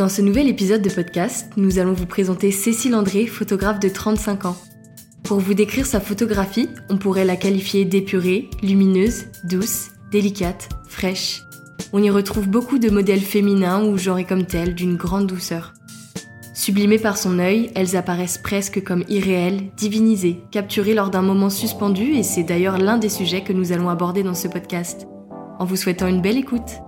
Dans ce nouvel épisode de podcast, nous allons vous présenter Cécile André, photographe de 35 ans. Pour vous décrire sa photographie, on pourrait la qualifier d'épurée, lumineuse, douce, délicate, fraîche. On y retrouve beaucoup de modèles féminins ou genrés comme tels d'une grande douceur. Sublimées par son œil, elles apparaissent presque comme irréelles, divinisées, capturées lors d'un moment suspendu et c'est d'ailleurs l'un des sujets que nous allons aborder dans ce podcast. En vous souhaitant une belle écoute.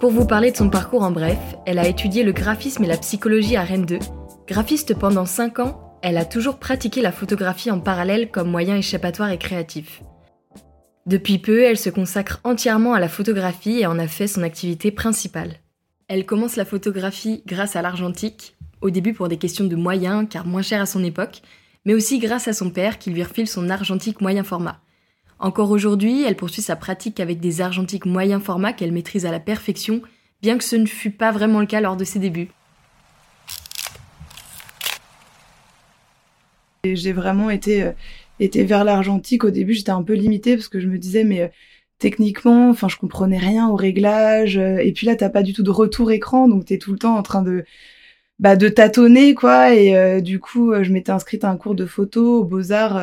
Pour vous parler de son parcours en bref, elle a étudié le graphisme et la psychologie à Rennes 2. Graphiste pendant 5 ans, elle a toujours pratiqué la photographie en parallèle comme moyen échappatoire et créatif. Depuis peu, elle se consacre entièrement à la photographie et en a fait son activité principale. Elle commence la photographie grâce à l'argentique, au début pour des questions de moyens car moins cher à son époque, mais aussi grâce à son père qui lui refile son argentique moyen format. Encore aujourd'hui, elle poursuit sa pratique avec des argentiques moyen format qu'elle maîtrise à la perfection, bien que ce ne fût pas vraiment le cas lors de ses débuts. J'ai vraiment été, été vers l'argentique. Au début, j'étais un peu limitée parce que je me disais, mais euh, techniquement, enfin, je comprenais rien au réglage. Euh, et puis là, t'as pas du tout de retour écran, donc t'es tout le temps en train de, bah, de tâtonner quoi et euh, du coup je m'étais inscrite à un cours de photo aux Beaux-Arts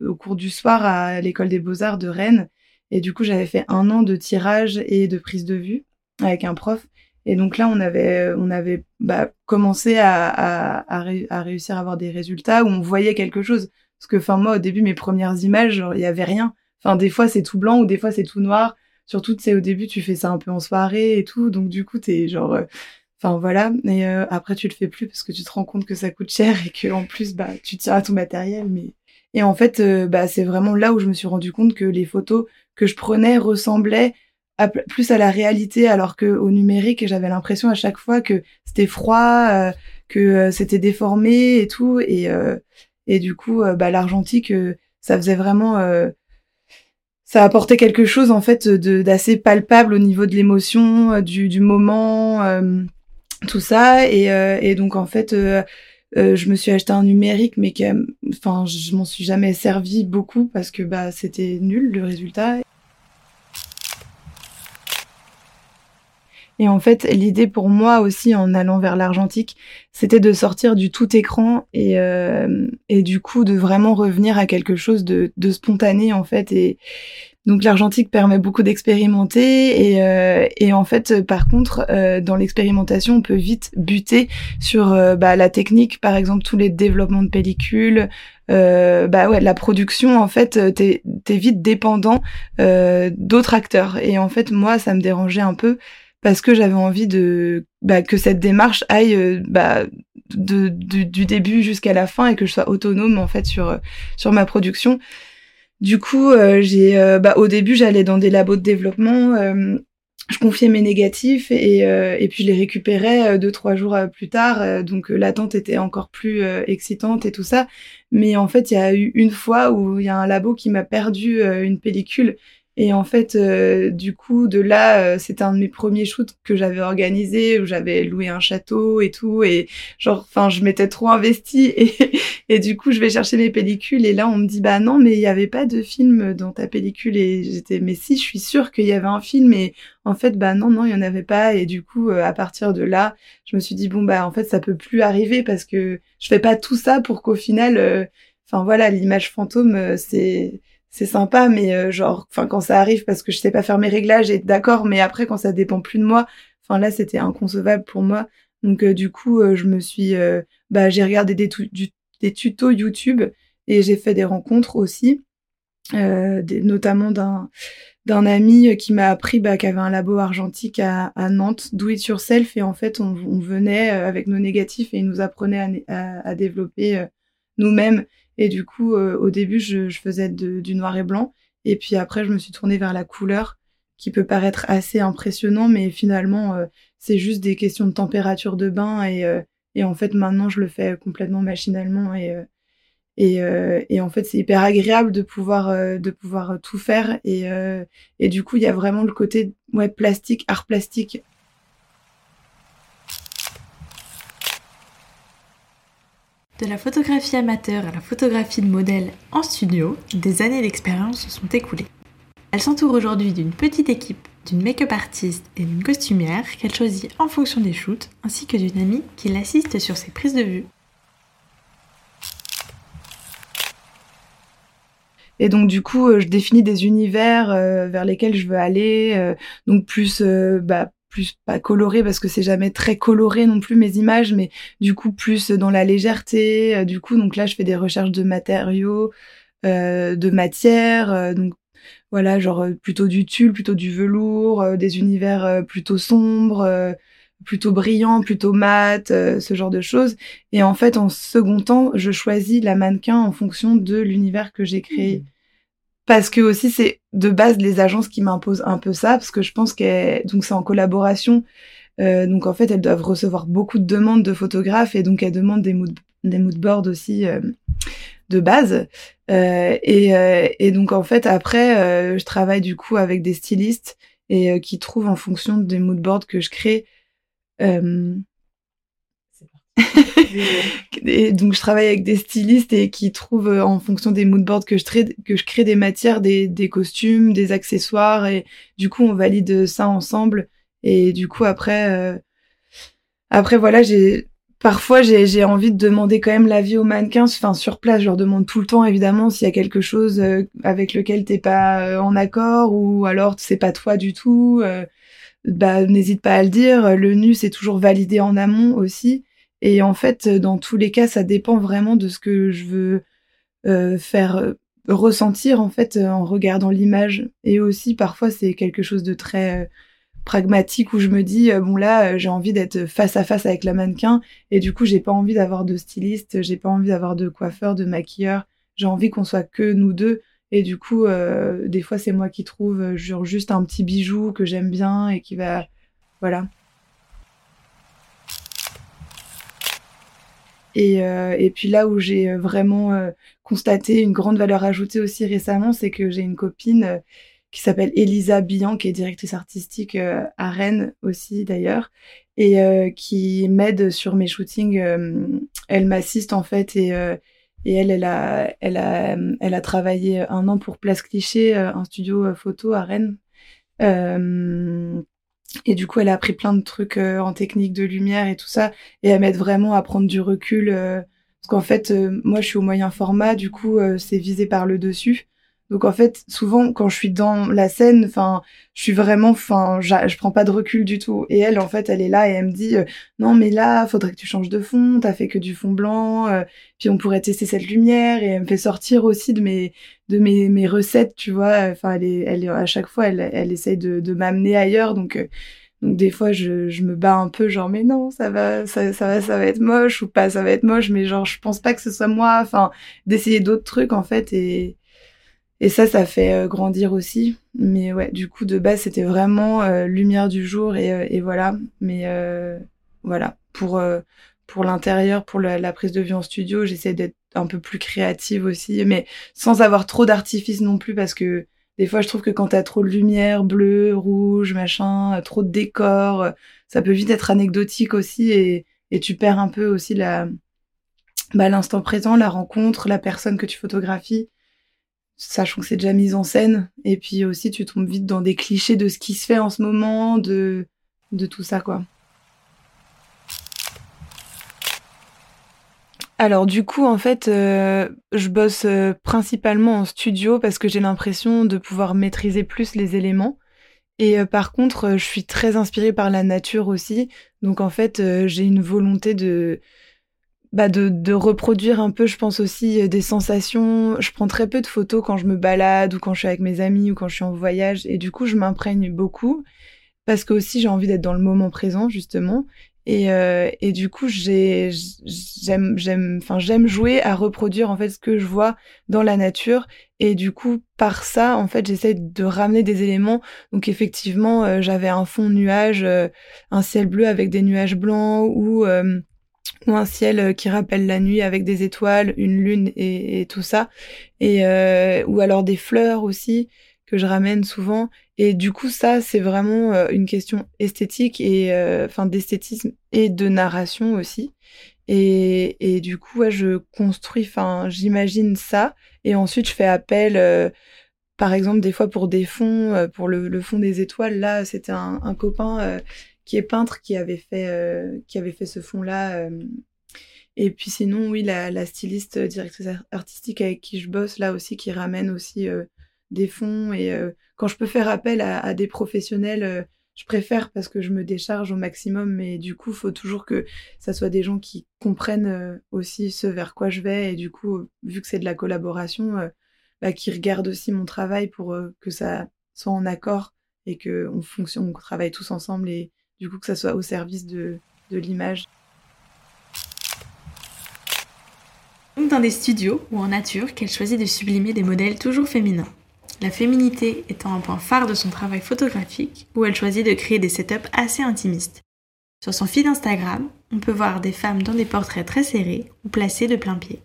au cours du soir à l'école des Beaux-Arts de Rennes et du coup j'avais fait un an de tirage et de prise de vue avec un prof et donc là on avait on avait bah, commencé à, à, réussir à avoir des résultats où on voyait quelque chose parce que enfin moi au début mes premières images il y avait rien. Enfin des fois c'est tout blanc ou des fois c'est tout noir. Surtout tu sais au début tu fais ça un peu en soirée et tout. Donc du coup t'es genre Enfin voilà, mais euh, après tu le fais plus parce que tu te rends compte que ça coûte cher et que en plus bah tu tiens à ton matériel. Mais et en fait euh, bah c'est vraiment là où je me suis rendu compte que les photos que je prenais ressemblaient plus à la réalité alors que au numérique j'avais l'impression à chaque fois que c'était froid, euh, que c'était déformé et tout. Et et du coup bah l'argentique ça faisait vraiment ça apportait quelque chose en fait d'assez palpable au niveau de l'émotion du, du moment tout ça. Et, euh, et donc en fait euh, euh, je me suis acheté un numérique mais enfin je m'en suis jamais servi beaucoup parce que bah c'était nul le résultat Et en fait, l'idée pour moi aussi, en allant vers l'argentique, c'était de sortir du tout écran et, euh, et du coup de vraiment revenir à quelque chose de, de spontané en fait. Et, donc l'argentique permet beaucoup d'expérimenter et, euh, et en fait par contre euh, dans l'expérimentation on peut vite buter sur euh, bah, la technique par exemple tous les développements de pellicules euh, bah ouais la production en fait t'es es vite dépendant d'autres acteurs et en fait moi ça me dérangeait un peu parce que j'avais envie de bah, que cette démarche aille bah, de, du début jusqu'à la fin et que je sois autonome en fait sur sur ma production du coup, euh, j'ai, euh, bah, au début, j'allais dans des labos de développement, euh, je confiais mes négatifs et, et puis je les récupérais deux trois jours plus tard. donc l'attente était encore plus excitante et tout ça. Mais en fait, il y a eu une fois où il y a un labo qui m'a perdu une pellicule et en fait, euh, du coup, de là, euh, c'était un de mes premiers shoots que j'avais organisé, où j'avais loué un château et tout, et genre, enfin, je m'étais trop investie, et, du coup, je vais chercher mes pellicules, et là, on me dit, bah non, mais il n'y avait pas de film dans ta pellicule, et j'étais, mais si, je suis sûre qu'il y avait un film, et en fait, bah non, non, il y en avait pas, et du coup, euh, à partir de là, je me suis dit, bon, bah en fait, ça peut plus arriver, parce que je fais pas tout ça pour qu'au final, enfin voilà, l'image fantôme, c'est c'est sympa, mais euh, genre, enfin quand ça arrive parce que je sais pas faire mes réglages, et d'accord, mais après quand ça dépend plus de moi, enfin là c'était inconcevable pour moi. Donc euh, du coup, euh, je me suis, bah j'ai regardé des, tutos YouTube et j'ai fait des rencontres aussi, des, notamment d'un d'un ami qui m'a appris bah, qu'il avait un labo argentique à, Nantes, Do It Yourself, et en fait on, on venait avec nos négatifs et il nous apprenait à, à, à développer nous-mêmes et du coup, euh, au début, je, faisais du noir et blanc. Et puis après, je me suis tournée vers la couleur, qui peut paraître assez impressionnant, mais finalement, euh, c'est juste des questions de température de bain. Et, euh, et, en fait, maintenant, je le fais complètement machinalement. Et, Et, et en fait, c'est hyper agréable de pouvoir de pouvoir tout faire. Et, et du coup, il y a vraiment le côté ouais plastique, art plastique De la photographie amateur à la photographie de modèle en studio, des années d'expérience se sont écoulées. Elle s'entoure aujourd'hui d'une petite équipe, d'une make-up artiste et d'une costumière qu'elle choisit en fonction des shoots, ainsi que d'une amie qui l'assiste sur ses prises de vue. Et donc du coup, euh, je définis des univers euh, vers lesquels je veux aller, euh, donc plus bah, plus pas coloré parce que c'est jamais très coloré non plus mes images, mais du coup plus dans la légèreté. Euh, du coup, donc là, je fais des recherches de matériaux, euh, de matières, euh, donc voilà, genre plutôt du tulle, plutôt du velours, des univers plutôt sombres, plutôt brillants, plutôt mat, ce genre de choses. Et en fait, en second temps, je choisis la mannequin en fonction de l'univers que j'ai créé. Mmh parce que aussi c'est de base les agences qui m'imposent un peu ça parce que je pense que donc c'est en collaboration euh, donc en fait elles doivent recevoir beaucoup de demandes de photographes et donc elles demandent des mood des moodboards aussi euh, de base. Euh, et, euh, et donc en fait après euh, je travaille du coup avec des stylistes et qui trouvent en fonction des moodboards que je crée donc je travaille avec des stylistes et qui trouvent euh, en fonction des moodboards que je, que je crée des matières, des, costumes, des accessoires et du coup on valide ça ensemble. Et du coup après euh, après voilà parfois j'ai envie de demander quand même l'avis aux mannequins. Enfin sur place je leur demande tout le temps évidemment s'il y a quelque chose euh, avec lequel t'es pas en accord ou alors c'est pas toi du tout bah n'hésite pas à le dire. Le nu c'est toujours validé en amont aussi et en fait, dans tous les cas, ça dépend vraiment de ce que je veux euh, faire euh, ressentir en fait euh, en regardant l'image. Et aussi, parfois, c'est quelque chose de très pragmatique où je me dis bon là, j'ai envie d'être face à face avec la mannequin et du coup, j'ai pas envie d'avoir de styliste, j'ai pas envie d'avoir de coiffeur, de maquilleur. J'ai envie qu'on soit que nous deux. Et du coup, des fois, c'est moi qui trouve juste un petit bijou que j'aime bien et qui va, voilà. Et, euh, et puis là où j'ai euh, vraiment euh, constaté une grande valeur ajoutée aussi récemment, c'est que j'ai une copine qui s'appelle Elisa Billan, qui est directrice artistique à Rennes aussi d'ailleurs, et qui m'aide sur mes shootings. elle m'assiste en fait et, et elle, elle a, elle a, elle a travaillé un an pour Place Cliché, un studio photo à Rennes. Et du coup, elle a appris plein de trucs euh, en technique de lumière et tout ça, et elle m'aide vraiment à prendre du recul. Euh, parce qu'en fait, euh, moi, je suis au moyen format, du coup, c'est visé par le dessus. Donc en fait, souvent quand je suis dans la scène, enfin, je suis vraiment, enfin, je prends pas de recul du tout. Et elle, en fait, elle est là et elle me dit, non mais là, faudrait que tu changes de fond. T'as fait que du fond blanc. puis on pourrait tester cette lumière. Et elle me fait sortir aussi de mes de mes, mes recettes, tu vois. Enfin, elle est, elle est, à chaque fois, elle, elle essaye de, de m'amener ailleurs. Donc donc des fois je, je me bats un peu genre mais non ça va ça, ça va ça va être moche ou pas ça va être moche mais genre je pense pas que ce soit moi enfin d'essayer d'autres trucs en fait et et ça, ça fait euh, grandir aussi. Mais ouais, du coup, de base, c'était vraiment euh, lumière du jour et, euh, voilà. Mais voilà, pour pour l'intérieur, pour la, prise de vue en studio, j'essaie d'être un peu plus créative aussi, mais sans avoir trop d'artifice non plus, parce que des fois, je trouve que quand t'as trop de lumière, bleu, rouge, machin, trop de décors, ça peut vite être anecdotique aussi, et, et tu perds un peu aussi la bah, l'instant présent, la rencontre, la personne que tu photographies sachant que c'est déjà mise en scène. Et puis aussi, tu tombes vite dans des clichés de ce qui se fait en ce moment, de, de tout ça, quoi. Alors du coup, en fait, euh, je bosse euh, principalement en studio parce que j'ai l'impression de pouvoir maîtriser plus les éléments. Et euh, par contre, je suis très inspirée par la nature aussi. Donc en fait, j'ai une volonté de bah de, de, reproduire un peu, je pense aussi, euh, des sensations. Je prends très peu de photos quand je me balade ou quand je suis avec mes amis ou quand je suis en voyage. Et du coup, je m'imprègne beaucoup parce que aussi j'ai envie d'être dans le moment présent, justement. Et, euh, et du coup, j'ai, j'aime, j'aime, enfin, jouer à reproduire en fait ce que je vois dans la nature. Et du coup, par ça, en fait, j'essaie de ramener des éléments. Donc, effectivement, euh, j'avais un fond nuage, un ciel bleu avec des nuages blancs ou ou un ciel qui rappelle la nuit avec des étoiles, une lune et, tout ça, et ou alors des fleurs aussi que je ramène souvent. Et du coup, ça, c'est vraiment une question esthétique et enfin d'esthétisme et de narration aussi. Et, et du coup, je construis, enfin, j'imagine ça, et ensuite je fais appel par exemple, des fois pour des fonds, euh, pour le, fond des étoiles, là, c'était un, copain euh, qui est peintre qui avait fait, euh, qui avait fait ce fond-là. et puis sinon, oui, la, styliste directrice artistique avec qui je bosse, là aussi, qui ramène aussi des fonds. Et quand je peux faire appel à, des professionnels, je préfère parce que je me décharge au maximum. Mais du coup, faut toujours que ça soit des gens qui comprennent aussi ce vers quoi je vais. Et du coup, vu que c'est de la collaboration, bah, qui regardent aussi mon travail pour euh, que ça soit en accord et qu'on fonctionne, on travaille tous ensemble du coup que ça soit au service de, de l'image. Dans des studios ou en nature qu'elle choisit de sublimer des modèles toujours féminins. La féminité étant un point phare de son travail photographique où elle choisit de créer des setups assez intimistes. Sur son feed Instagram, on peut voir des femmes dans des portraits très serrés ou placés de plein pied.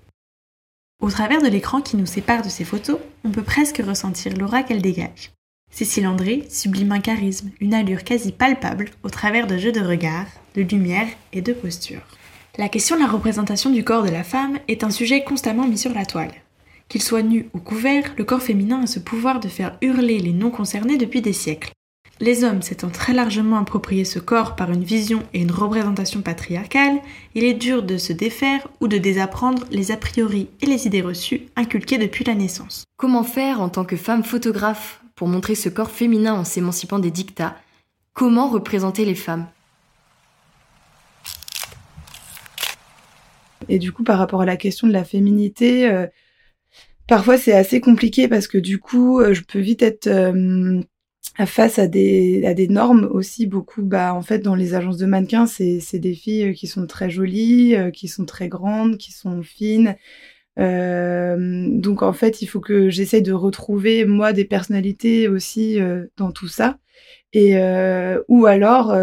Au travers de l'écran qui nous sépare de ces photos, on peut presque ressentir l'aura qu'elle dégage. Cécile André sublime un charisme, une allure quasi palpable au travers de jeux de regard, de lumière et de posture. La question de la représentation du corps de la femme est un sujet constamment mis sur la toile. Qu'il soit nu ou couvert, le corps féminin a ce pouvoir de faire hurler les non concernés depuis des siècles. Les hommes s'étant très largement approprié ce corps par une vision et une représentation patriarcale, il est dur de se défaire ou de désapprendre les a priori et les idées reçues inculquées depuis la naissance. Comment faire en tant que femme photographe? Pour montrer ce corps féminin en s'émancipant des dictats. Comment représenter les femmes? Et du coup, par rapport à la question de la féminité, euh, parfois c'est assez compliqué parce que du coup, euh, je peux vite être euh, face à des, à des normes aussi beaucoup. Bah en fait dans les agences de mannequins c'est des filles qui sont très jolies qui sont très grandes qui sont fines donc en fait il faut que j'essaye de retrouver moi des personnalités aussi euh, dans tout ça. Et ou alors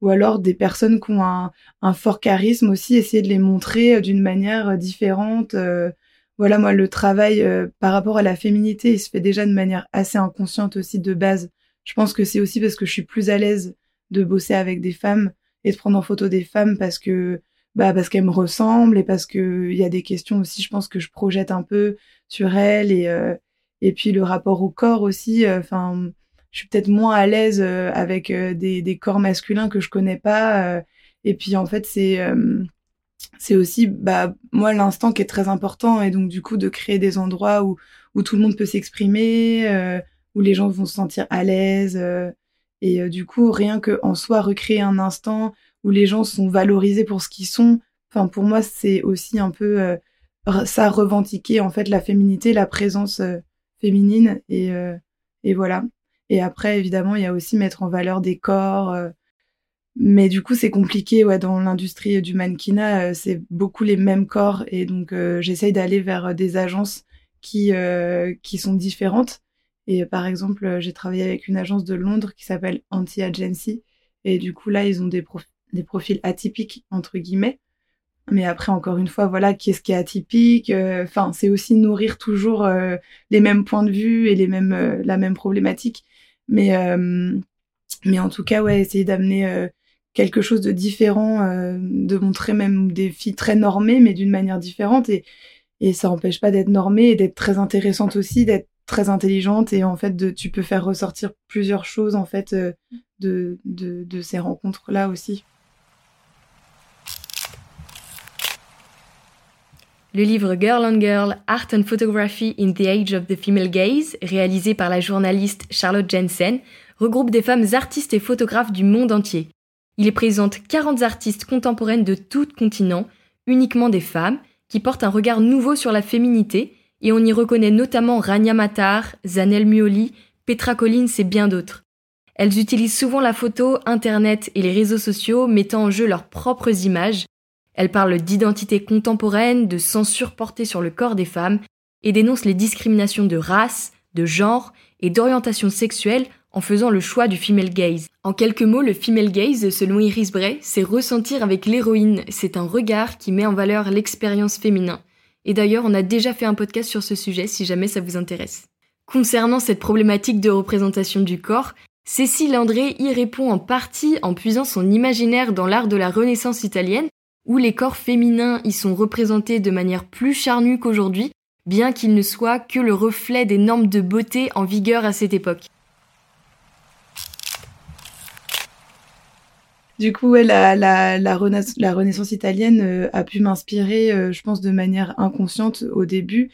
ou alors des personnes qui ont un, un, fort charisme aussi essayer de les montrer d'une manière différente. Voilà moi le travail par rapport à la féminité il se fait déjà de manière assez inconsciente aussi de base. Je pense que c'est aussi parce que je suis plus à l'aise de bosser avec des femmes et de prendre en photo des femmes parce que bah parce qu'elles me ressemblent et parce que il y a des questions aussi je pense que je projette un peu sur elles et euh, et puis le rapport au corps aussi euh, enfin je suis peut-être moins à l'aise euh, avec des, des corps masculins que je connais pas et puis en fait c'est c'est aussi bah moi l'instant qui est très important et donc du coup de créer des endroits où où tout le monde peut s'exprimer où les gens vont se sentir à l'aise. Euh, et euh, du coup, rien que en soi, recréer un instant où les gens sont valorisés pour ce qu'ils sont, enfin, pour moi, c'est aussi un peu euh, ça revendiquer en fait la féminité, la présence féminine. Et, et voilà. Et après, évidemment, il y a aussi mettre en valeur des corps. mais du coup, c'est compliqué ouais, dans l'industrie du mannequinat. c'est beaucoup les mêmes corps. Et donc, j'essaye d'aller vers des agences qui, qui sont différentes et par exemple, j'ai travaillé avec une agence de Londres qui s'appelle Anti-Agency. Et du coup, là, ils ont des, des profils atypiques, entre guillemets. Mais après, encore une fois, voilà, qu'est-ce qui est atypique euh, Enfin, c'est aussi nourrir toujours euh, les mêmes points de vue et les mêmes, euh, la même problématique. Mais, mais en tout cas, ouais, essayer d'amener quelque chose de différent, de montrer même des filles très normées, mais d'une manière différente. Et, et ça n'empêche pas d'être normée et d'être très intéressante aussi, d'être très intelligente et en fait de, tu peux faire ressortir plusieurs choses en fait de, de, de ces rencontres là aussi. Le livre Girl on Girl, Art and Photography in the Age of the Female Gaze, réalisé par la journaliste Charlotte Jensen, regroupe des femmes artistes et photographes du monde entier. Il présente 40 artistes contemporaines de tout continent, uniquement des femmes, qui portent un regard nouveau sur la féminité et on y reconnaît notamment Rania Matar, Zanel Muoli, Petra Collins et bien d'autres. Elles utilisent souvent la photo, Internet et les réseaux sociaux mettant en jeu leurs propres images. Elles parlent d'identité contemporaine, de censure portée sur le corps des femmes et dénoncent les discriminations de race, de genre et d'orientation sexuelle en faisant le choix du female gaze. En quelques mots, le female gaze, selon Iris Bray, c'est ressentir avec l'héroïne, c'est un regard qui met en valeur l'expérience féminin. Et d'ailleurs, on a déjà fait un podcast sur ce sujet si jamais ça vous intéresse. Concernant cette problématique de représentation du corps, Cécile André y répond en partie en puisant son imaginaire dans l'art de la Renaissance italienne, où les corps féminins y sont représentés de manière plus charnue qu'aujourd'hui, bien qu'ils ne soient que le reflet des normes de beauté en vigueur à cette époque. Du coup, la, Renaissance italienne euh, a pu m'inspirer, euh, je pense, de manière inconsciente au début,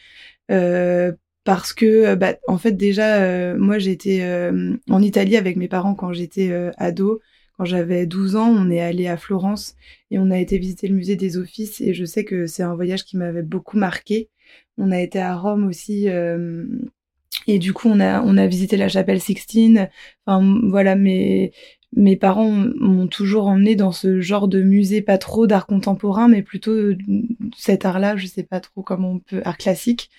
euh, parce que, bah, en fait, déjà, moi, j'étais en Italie avec mes parents quand j'étais ado. Quand j'avais 12 ans, on est allé à Florence et on a été visiter le musée des Offices. Et je sais que c'est un voyage qui m'avait beaucoup marqué. On a été à Rome aussi. et du coup, on a, on a visité la chapelle Sixtine. Enfin, voilà, mais mes parents m'ont toujours emmené dans ce genre de musée, pas trop d'art contemporain, mais plutôt cet art-là, je sais pas trop comment on peut, art classique.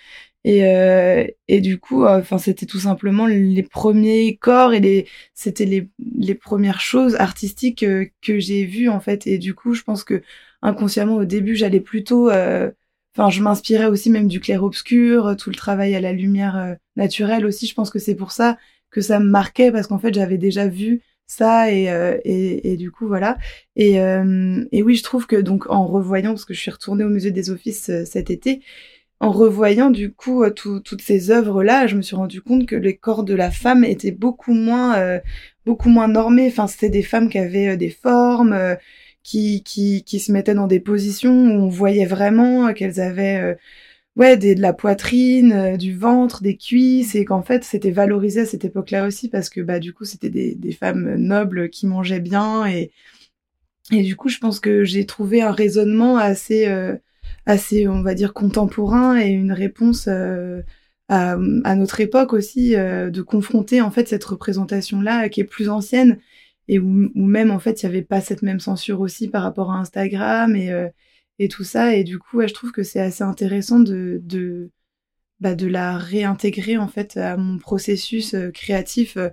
Et, euh, et du coup, euh, enfin, c'était tout simplement les premiers corps et les, c'était les, les premières choses artistiques euh, que j'ai vues en fait. Et du coup, je pense que inconsciemment au début, j'allais plutôt, enfin, je m'inspirais aussi même du clair-obscur, tout le travail à la lumière naturelle aussi. Je pense que c'est pour ça que ça me marquait parce qu'en fait, j'avais déjà vu ça et, euh, et, et, du coup voilà et, euh, et oui je trouve que donc en revoyant parce que je suis retournée au musée des offices euh, cet été en revoyant du coup toutes ces œuvres là je me suis rendu compte que les corps de la femme étaient beaucoup moins beaucoup moins normés. Enfin c'était des femmes qui avaient des formes qui, qui qui se mettaient dans des positions où on voyait vraiment qu'elles avaient ouais, de la poitrine, euh, du ventre, des cuisses, et qu'en fait c'était valorisé à cette époque-là aussi parce que bah du coup c'était des, des femmes nobles qui mangeaient bien et et du coup je pense que j'ai trouvé un raisonnement assez euh, assez on va dire contemporain et une réponse euh, à, notre époque aussi de confronter en fait cette représentation là qui est plus ancienne et où, même en fait il y avait pas cette même censure aussi par rapport à Instagram et et tout ça. Et du coup, je trouve que c'est assez intéressant de, de, bah, de la réintégrer en fait à mon processus euh, créatif euh,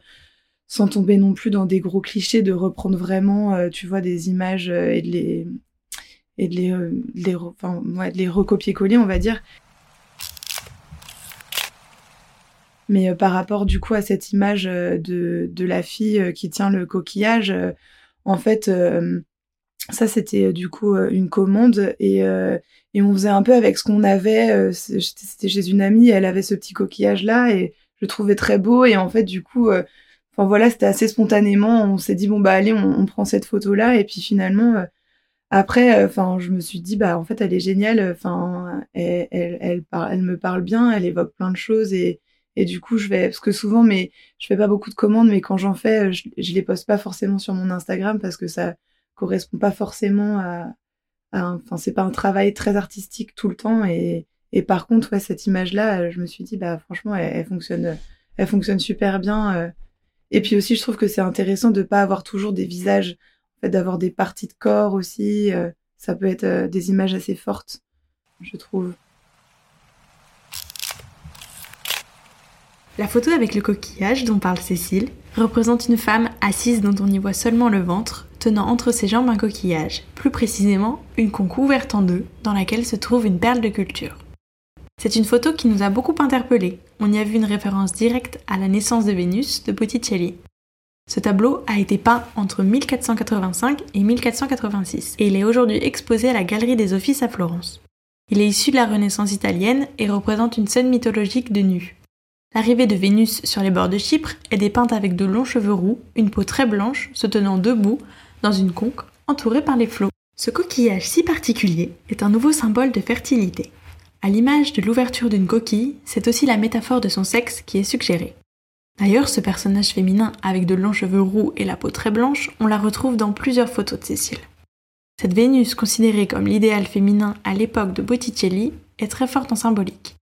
sans tomber non plus dans des gros clichés, de reprendre vraiment, euh, tu vois, des images et de les, et de les, les, enfin, ouais, de les recopier-coller, on va dire. Mais par rapport du coup à cette image de, de la fille qui tient le coquillage, en fait, ça, c'était euh, du coup euh, une commande et, euh, et on faisait un peu avec ce qu'on avait. C'était chez une amie, elle avait ce petit coquillage là et je le trouvais très beau et en fait du coup, enfin voilà, c'était assez spontanément. On s'est dit bon bah allez, on, prend cette photo là et puis finalement après, enfin je me suis dit bah en fait elle est géniale. Enfin elle elle elle, elle me parle bien, elle évoque plein de choses et et du coup, je vais, parce que souvent, mais je fais pas beaucoup de commandes, mais quand j'en fais, je, je les poste pas forcément sur mon Instagram parce que ça, correspond pas forcément à, enfin c'est pas un travail très artistique tout le temps et, et par contre ouais, cette image là je me suis dit bah franchement elle, fonctionne elle fonctionne super bien euh. et puis aussi je trouve que c'est intéressant de pas avoir toujours des visages d'avoir des parties de corps aussi euh. ça peut être euh, des images assez fortes je trouve La photo avec le coquillage dont parle Cécile représente une femme assise dont on y voit seulement le ventre, tenant entre ses jambes un coquillage, plus précisément une conque ouverte en deux, dans laquelle se trouve une perle de culture. C'est une photo qui nous a beaucoup interpellés. On y a vu une référence directe à la naissance de Vénus de Botticelli. Ce tableau a été peint entre 1485 et 1486 et il est aujourd'hui exposé à la Galerie des Offices à Florence. Il est issu de la Renaissance italienne et représente une scène mythologique de nu. L'arrivée de Vénus sur les bords de Chypre est dépeinte avec de longs cheveux roux, une peau très blanche, se tenant debout dans une conque entourée par les flots. Ce coquillage si particulier est un nouveau symbole de fertilité. À l'image de l'ouverture d'une coquille, c'est aussi la métaphore de son sexe qui est suggérée. D'ailleurs, ce personnage féminin avec de longs cheveux roux et la peau très blanche, on la retrouve dans plusieurs photos de Cécile. Cette Vénus considérée comme l'idéal féminin à l'époque de Botticelli est très forte en symbolique.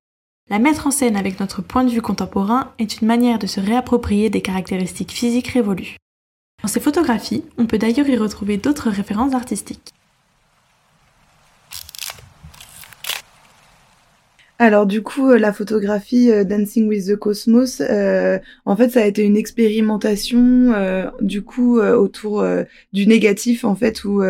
La mettre en scène avec notre point de vue contemporain est une manière de se réapproprier des caractéristiques physiques révolues. Dans ces photographies, on peut d'ailleurs y retrouver d'autres références artistiques. Alors du coup, la photographie Dancing with the Cosmos, en fait, ça a été une expérimentation du coup autour du négatif en fait où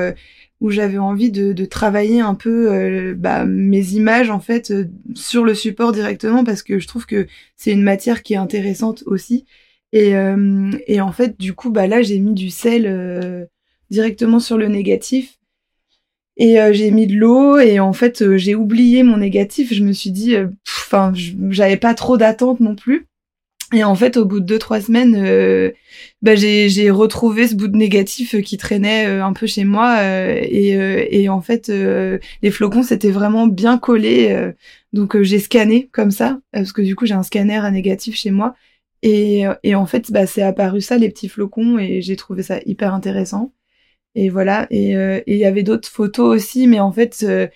où j'avais envie de, travailler un peu euh, bah, mes images en fait euh, sur le support directement parce que je trouve que c'est une matière qui est intéressante aussi. Et, euh, et en fait du coup bah là j'ai mis du sel directement sur le négatif et j'ai mis de l'eau et en fait j'ai oublié mon négatif je me suis dit enfin j'avais pas trop d'attente non plus et en fait, au bout de deux trois semaines, euh, bah, j'ai retrouvé ce bout de négatif qui traînait euh, un peu chez moi euh, et, et, en fait, les flocons c'était vraiment bien collés. donc j'ai scanné comme ça parce que du coup j'ai un scanner à négatif chez moi et, et en fait, bah, c'est apparu ça les petits flocons et j'ai trouvé ça hyper intéressant. Et voilà. Euh, et il y avait d'autres photos aussi, mais en fait, euh,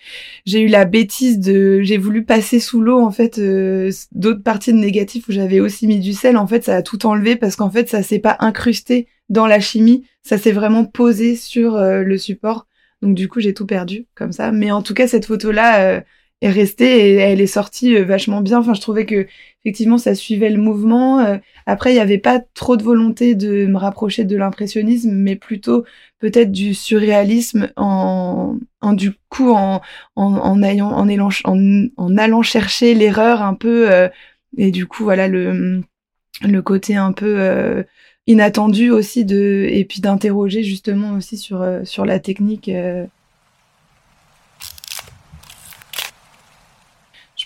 j'ai eu la bêtise de, j'ai voulu passer sous l'eau en fait euh, d'autres parties de négatif où j'avais aussi mis du sel. En fait, ça a tout enlevé parce qu'en fait, ça s'est pas incrusté dans la chimie, ça s'est vraiment posé sur le support. Donc du coup, j'ai tout perdu comme ça. Mais en tout cas, cette photo là est restée et elle est sortie vachement bien. Enfin, je trouvais que effectivement, ça suivait le mouvement. après, il n'y avait pas trop de volonté de me rapprocher de l'impressionnisme, mais plutôt peut-être du surréalisme en, en du coup en, en, en allant, chercher l'erreur un peu euh, et du coup voilà le le côté un peu euh, inattendu aussi de et puis d'interroger justement aussi sur euh, sur la technique je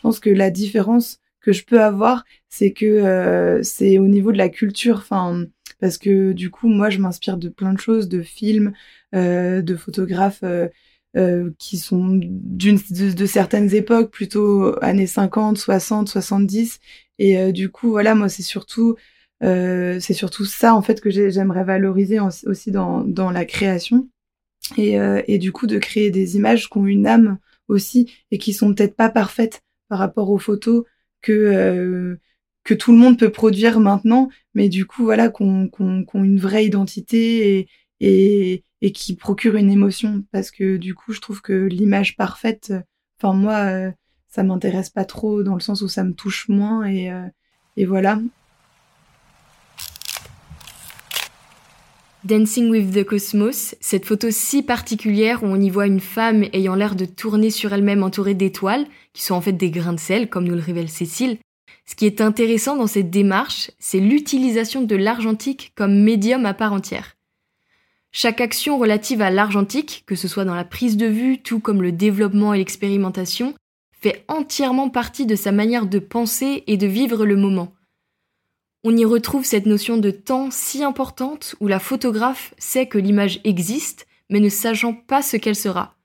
pense que la différence que je peux avoir c'est que c'est au niveau de la culture enfin parce que du coup, moi, je m'inspire de plein de choses, de films, euh, de photographes euh, euh, qui sont d'une de, de, certaines époques, plutôt années 50, 60, 70. Et du coup, voilà, moi, c'est surtout c'est surtout ça en fait que j'aimerais valoriser aussi dans, dans la création. Et, et du coup, de créer des images qui ont une âme aussi et qui sont peut-être pas parfaites par rapport aux photos que que tout le monde peut produire maintenant, mais du coup, voilà, qu'on qu une vraie identité et, et, qui procure une émotion. Parce que du coup, je trouve que l'image parfaite, enfin, moi, euh, ça m'intéresse pas trop dans le sens où ça me touche moins et, euh, et voilà. Dancing with the Cosmos, cette photo si particulière où on y voit une femme ayant l'air de tourner sur elle-même entourée d'étoiles, qui sont en fait des grains de sel, comme nous le révèle Cécile, ce qui est intéressant dans cette démarche, c'est l'utilisation de l'argentique comme médium à part entière. Chaque action relative à l'argentique, que ce soit dans la prise de vue, tout comme le développement et l'expérimentation, fait entièrement partie de sa manière de penser et de vivre le moment. On y retrouve cette notion de temps si importante où la photographe sait que l'image existe, mais ne sachant pas ce qu'elle sera.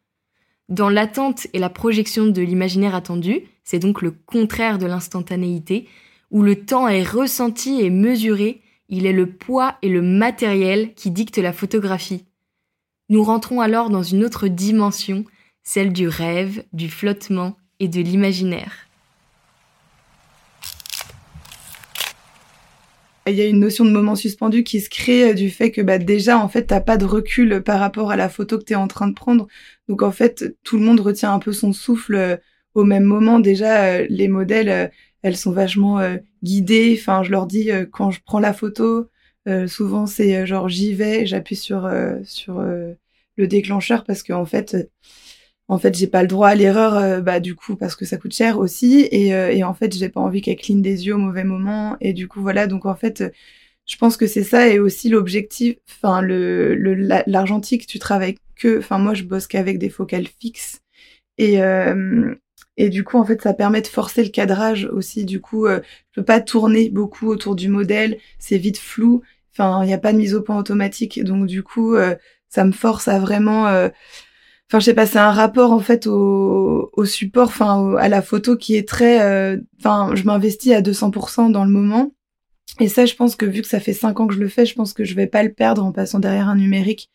Dans l'attente et la projection de l'imaginaire attendu, c'est donc le contraire de l'instantanéité, où le temps est ressenti et mesuré, il est le poids et le matériel qui dictent la photographie. Nous rentrons alors dans une autre dimension, celle du rêve, du flottement et de l'imaginaire. Il y a une notion de moment suspendu qui se crée euh, du fait que bah déjà en fait t'as pas de recul par rapport à la photo que tu es en train de prendre. Donc en fait tout le monde retient un peu son souffle euh, au même moment. Déjà euh, les modèles elles sont vachement guidées. Enfin je leur dis quand je prends la photo souvent c'est genre j'y vais j'appuie sur sur le déclencheur parce que en fait en fait j'ai pas le droit à l'erreur euh, bah du coup parce que ça coûte cher aussi. Et, euh, et en fait j'ai pas envie qu'elle cligne des yeux au mauvais moment. Et du coup voilà. Donc en fait je pense que c'est ça. Et aussi l'objectif enfin l'argentique tu travailles que enfin moi je bosse qu'avec des focales fixes. Et euh, et du coup en fait ça permet de forcer le cadrage aussi. Du coup je peux pas tourner beaucoup autour du modèle. C'est vite flou. Enfin il n'y a pas de mise au point automatique. Donc du coup ça me force à vraiment enfin je sais pas c'est un rapport en fait au, au support enfin à la photo qui est très euh, enfin je m'investis à 200% dans le moment. Et ça je pense que vu que ça fait cinq ans que je le fais je pense que je vais pas le perdre en passant derrière un numérique.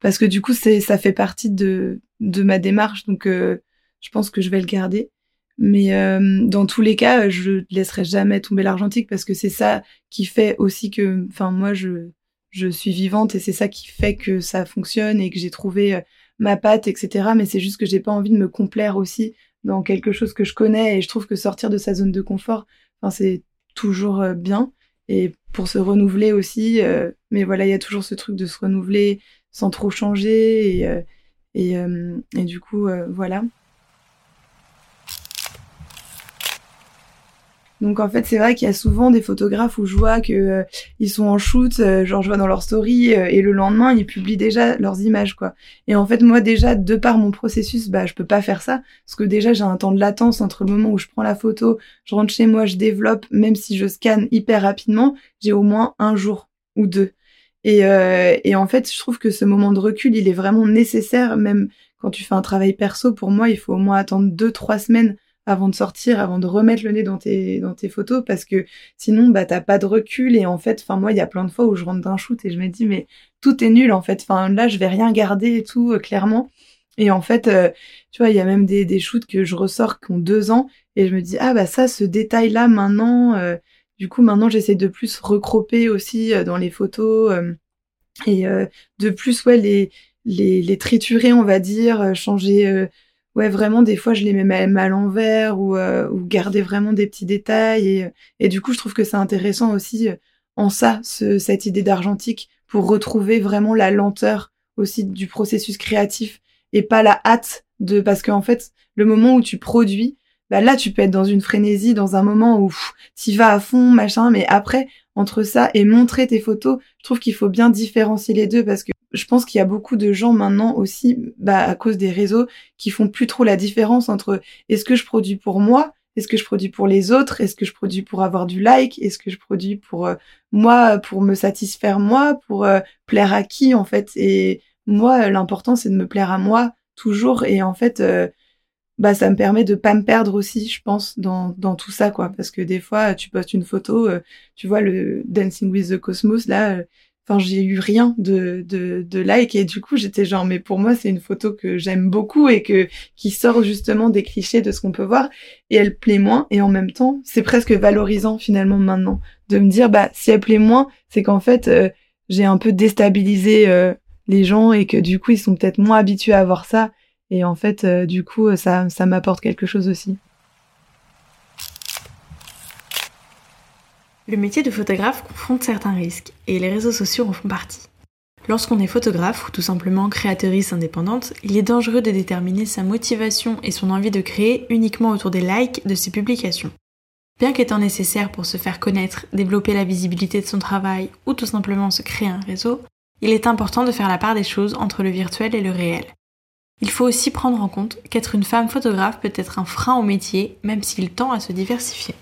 Parce que du coup c'est ça fait partie de de ma démarche. Donc euh, je pense que je vais le garder. Mais euh, dans tous les cas je laisserai jamais tomber l'argentique parce que c'est ça qui fait aussi que enfin moi je je suis vivante et c'est ça qui fait que ça fonctionne et que j'ai trouvé ma patte, etc. Mais c'est juste que j'ai pas envie de me complaire aussi dans quelque chose que je connais et je trouve que sortir de sa zone de confort, enfin, c'est toujours bien et pour se renouveler aussi. mais voilà, il y a toujours ce truc de se renouveler sans trop changer et, et, et du coup, voilà. Donc en fait, c'est vrai qu'il y a souvent des photographes où je vois que euh, ils sont en shoot, euh, genre je vois dans leur story euh, et le lendemain ils publient déjà leurs images quoi. Et en fait moi déjà de par mon processus, bah je peux pas faire ça parce que déjà j'ai un temps de latence entre le moment où je prends la photo, je rentre chez moi, je développe, même si je scanne hyper rapidement, j'ai au moins un jour ou deux. Et, et en fait, je trouve que ce moment de recul, il est vraiment nécessaire, même quand tu fais un travail perso. Pour moi, il faut au moins attendre deux, trois semaines avant de sortir, avant de remettre le nez dans tes, photos, parce que sinon, bah, t'as pas de recul. Et en fait, enfin, moi, il y a plein de fois où je rentre d'un shoot et je me dis, mais tout est nul, en fait. Enfin, là, je vais rien garder et tout, euh, clairement. Et en fait, euh, tu vois, il y a même des, des shoots que je ressors qui ont deux ans et je me dis, ah, bah, ça, ce détail-là, maintenant, euh, du coup, maintenant, j'essaie de plus recroper aussi dans les photos et de plus, ouais, les, les triturer, on va dire, changer ouais, vraiment, des fois, je les mets même à l'envers ou, euh, garder vraiment des petits détails. Et, et du coup, je trouve que c'est intéressant aussi euh, en ça, ce, cette idée d'argentique, pour retrouver vraiment la lenteur aussi du processus créatif et pas la hâte de parce qu'en fait, le moment où tu produis, bah là, tu peux être dans une frénésie, dans un moment où tu vas à fond, machin, mais après, entre ça et montrer tes photos, je trouve qu'il faut bien différencier les deux parce que je pense qu'il y a beaucoup de gens maintenant aussi, bah, à cause des réseaux, qui font plus trop la différence entre est-ce que je produis pour moi, est-ce que je produis pour les autres, est-ce que je produis pour avoir du like, est-ce que je produis pour euh, moi, pour me satisfaire moi, pour euh, plaire à qui en fait. Et moi, l'important c'est de me plaire à moi toujours. Et en fait, euh, bah ça me permet de pas me perdre aussi, je pense, dans, dans tout ça quoi. Parce que des fois, tu postes une photo, tu vois le Dancing with the Cosmos là Enfin, j'ai eu rien de, de, de like et du coup j'étais genre mais pour moi c'est une photo que j'aime beaucoup et que qui sort justement des clichés de ce qu'on peut voir et elle plaît moins et en même temps c'est presque valorisant finalement maintenant de me dire bah si elle plaît moins c'est qu'en fait euh, j'ai un peu déstabilisé euh, les gens et que du coup ils sont peut-être moins habitués à voir ça et en fait euh, du coup ça ça m'apporte quelque chose aussi. Le métier de photographe confronte certains risques, et les réseaux sociaux en font partie. Lorsqu'on est photographe ou tout simplement créatrice indépendante, il est dangereux de déterminer sa motivation et son envie de créer uniquement autour des likes de ses publications. Bien qu'étant nécessaire pour se faire connaître, développer la visibilité de son travail ou tout simplement se créer un réseau, il est important de faire la part des choses entre le virtuel et le réel. Il faut aussi prendre en compte qu'être une femme photographe peut être un frein au métier, même s'il tend à se diversifier.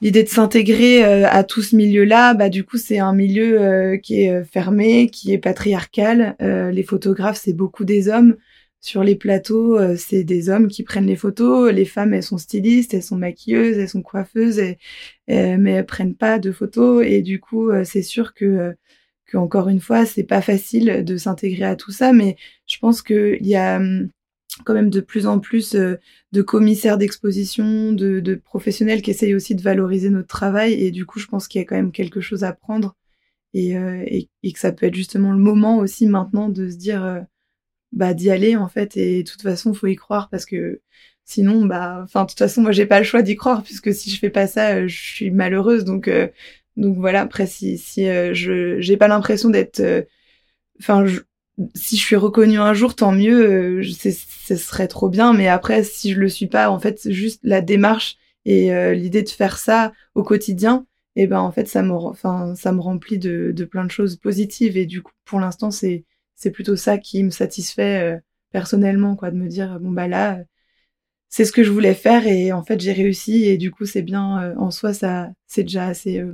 L'idée de s'intégrer euh, à tout ce milieu-là, bah du coup c'est un milieu euh, qui est euh, fermé, qui est patriarcal. les photographes c'est beaucoup des hommes. Sur les plateaux, c'est des hommes qui prennent les photos. Les femmes, elles sont stylistes, elles sont maquilleuses, elles sont coiffeuses, et, mais elles prennent pas de photos. Et du coup, c'est sûr que, encore une fois, c'est pas facile de s'intégrer à tout ça. Mais je pense qu'il y a hum, quand même de plus en plus euh, de commissaires d'exposition, de, de, professionnels qui essayent aussi de valoriser notre travail. Et du coup, je pense qu'il y a quand même quelque chose à prendre et, euh, et, que ça peut être justement le moment aussi maintenant de se dire, euh, bah, d'y aller en fait. Et de toute façon, faut y croire parce que sinon, bah, enfin, de toute façon, moi, j'ai pas le choix d'y croire puisque si je fais pas ça, je suis malheureuse. Donc, donc voilà. Après, si, si je, j'ai pas l'impression d'être, enfin, si je suis reconnue un jour, tant mieux, euh, ce serait trop bien. Mais après, si je le suis pas, en fait, juste la démarche et euh, l'idée de faire ça au quotidien, et eh ben en fait, ça me, remplit de, plein de choses positives. Et du coup, pour l'instant, c'est c'est plutôt ça qui me satisfait euh, personnellement, quoi, de me dire bon bah là, c'est ce que je voulais faire et en fait j'ai réussi et du coup c'est bien en soi, ça c'est déjà assez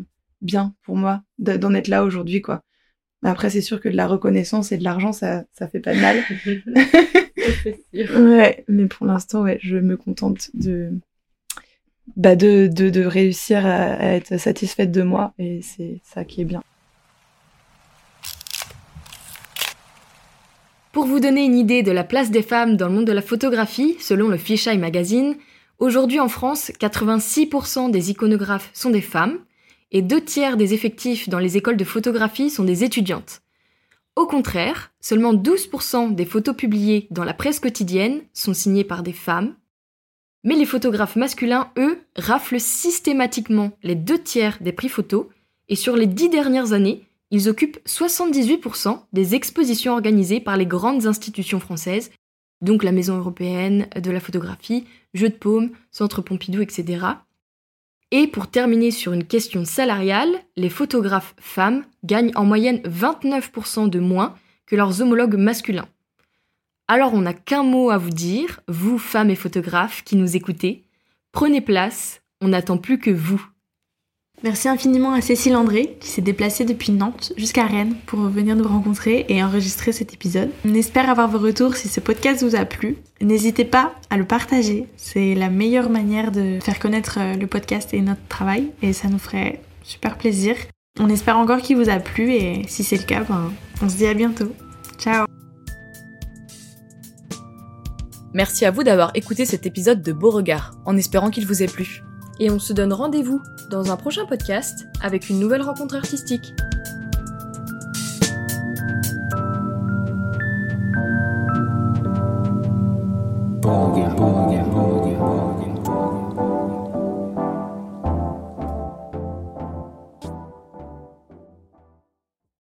bien pour moi d'en être là aujourd'hui, quoi. Après, c'est sûr que de la reconnaissance et de l'argent, ça, ça fait pas de mal. Ouais, mais pour l'instant, ouais, je me contente de, bah de, de, de réussir à, être satisfaite de moi et c'est ça qui est bien. Pour vous donner une idée de la place des femmes dans le monde de la photographie, selon le Fisheye Magazine, aujourd'hui en France, 86% des iconographes sont des femmes, et deux tiers des effectifs dans les écoles de photographie sont des étudiantes. Au contraire, seulement 12% des photos publiées dans la presse quotidienne sont signées par des femmes. Mais les photographes masculins, eux, raflent systématiquement les deux tiers des prix photos, et sur les dix dernières années, ils occupent 78% des expositions organisées par les grandes institutions françaises, donc la Maison européenne de la photographie, Jeux de Paume, Centre Pompidou, etc. Et pour terminer sur une question salariale, les photographes femmes gagnent en moyenne 29% de moins que leurs homologues masculins. Alors on n'a qu'un mot à vous dire, vous femmes et photographes qui nous écoutez, prenez place, on n'attend plus que vous. Merci infiniment à Cécile André qui s'est déplacée depuis Nantes jusqu'à Rennes pour venir nous rencontrer et enregistrer cet épisode. On espère avoir vos retours si ce podcast vous a plu. N'hésitez pas à le partager, c'est la meilleure manière de faire connaître euh, le podcast et notre travail et ça nous ferait super plaisir. On espère encore qu'il vous a plu et si c'est le cas, ben, on se dit à bientôt. Ciao Merci à vous d'avoir écouté cet épisode de Beauregard, en espérant qu'il vous ait plu et on se donne rendez-vous dans un prochain podcast avec une nouvelle rencontre artistique.